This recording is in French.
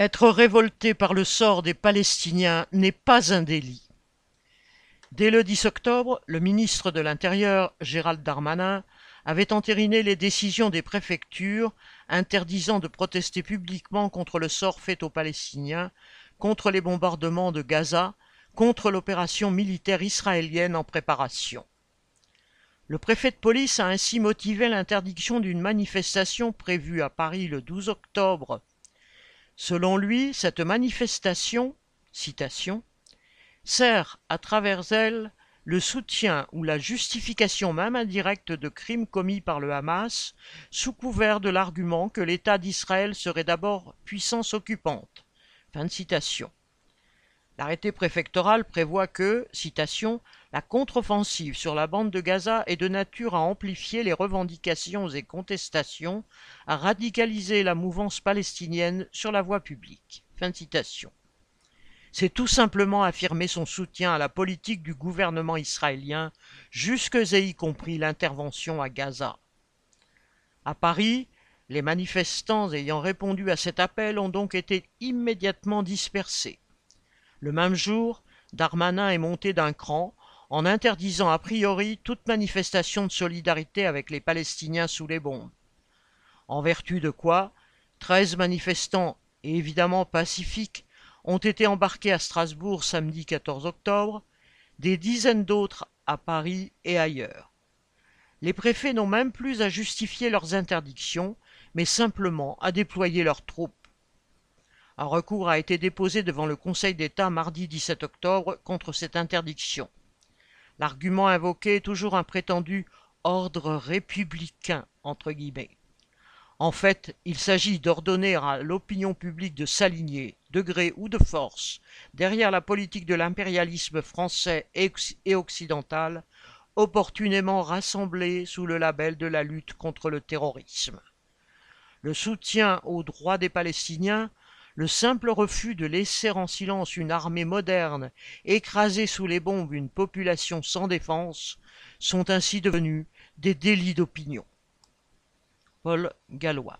Être révolté par le sort des Palestiniens n'est pas un délit. Dès le 10 octobre, le ministre de l'Intérieur, Gérald Darmanin, avait entériné les décisions des préfectures interdisant de protester publiquement contre le sort fait aux Palestiniens, contre les bombardements de Gaza, contre l'opération militaire israélienne en préparation. Le préfet de police a ainsi motivé l'interdiction d'une manifestation prévue à Paris le 12 octobre Selon lui, cette manifestation sert à travers elle le soutien ou la justification même indirecte de crimes commis par le Hamas sous couvert de l'argument que l'État d'Israël serait d'abord puissance occupante. Fin de citation. L'arrêté préfectoral prévoit que, citation, la contre-offensive sur la bande de Gaza est de nature à amplifier les revendications et contestations, à radicaliser la mouvance palestinienne sur la voie publique. Fin citation. C'est tout simplement affirmer son soutien à la politique du gouvernement israélien, jusque et y compris l'intervention à Gaza. À Paris, les manifestants ayant répondu à cet appel ont donc été immédiatement dispersés. Le même jour, Darmanin est monté d'un cran en interdisant a priori toute manifestation de solidarité avec les Palestiniens sous les bombes. En vertu de quoi, treize manifestants, et évidemment pacifiques, ont été embarqués à Strasbourg samedi 14 octobre, des dizaines d'autres à Paris et ailleurs. Les préfets n'ont même plus à justifier leurs interdictions, mais simplement à déployer leurs troupes. Un recours a été déposé devant le Conseil d'État mardi 17 octobre contre cette interdiction. L'argument invoqué est toujours un prétendu ordre républicain, entre guillemets. En fait, il s'agit d'ordonner à l'opinion publique de s'aligner, de gré ou de force, derrière la politique de l'impérialisme français et occidental, opportunément rassemblée sous le label de la lutte contre le terrorisme. Le soutien aux droits des Palestiniens le simple refus de laisser en silence une armée moderne écraser sous les bombes une population sans défense sont ainsi devenus des délits d'opinion. Paul Gallois